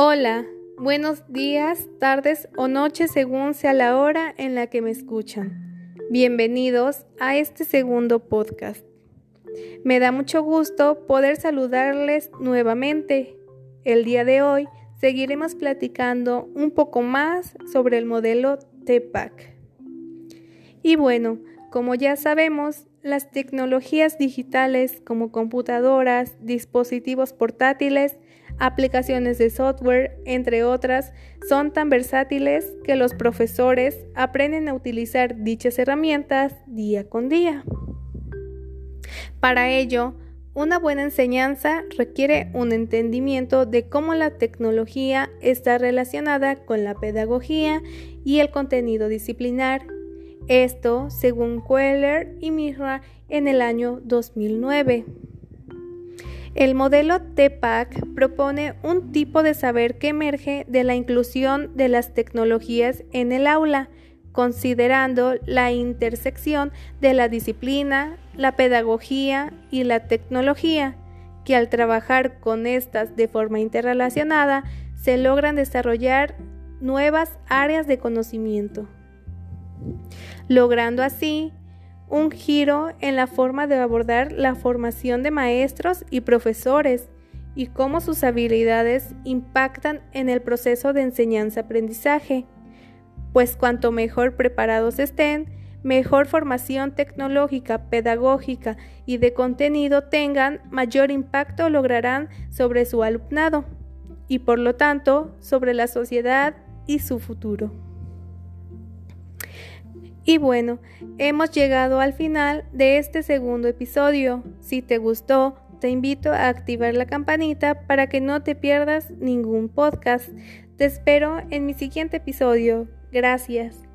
Hola, buenos días, tardes o noches según sea la hora en la que me escuchan. Bienvenidos a este segundo podcast. Me da mucho gusto poder saludarles nuevamente. El día de hoy seguiremos platicando un poco más sobre el modelo TPAC. Y bueno, como ya sabemos, las tecnologías digitales como computadoras, dispositivos portátiles, aplicaciones de software, entre otras, son tan versátiles que los profesores aprenden a utilizar dichas herramientas día con día. Para ello, una buena enseñanza requiere un entendimiento de cómo la tecnología está relacionada con la pedagogía y el contenido disciplinar. Esto según Queller y Mirra en el año 2009. El modelo TPAC propone un tipo de saber que emerge de la inclusión de las tecnologías en el aula, considerando la intersección de la disciplina, la pedagogía y la tecnología, que al trabajar con estas de forma interrelacionada se logran desarrollar nuevas áreas de conocimiento, logrando así un giro en la forma de abordar la formación de maestros y profesores y cómo sus habilidades impactan en el proceso de enseñanza-aprendizaje, pues cuanto mejor preparados estén, mejor formación tecnológica, pedagógica y de contenido tengan, mayor impacto lograrán sobre su alumnado y por lo tanto sobre la sociedad y su futuro. Y bueno, hemos llegado al final de este segundo episodio. Si te gustó, te invito a activar la campanita para que no te pierdas ningún podcast. Te espero en mi siguiente episodio. Gracias.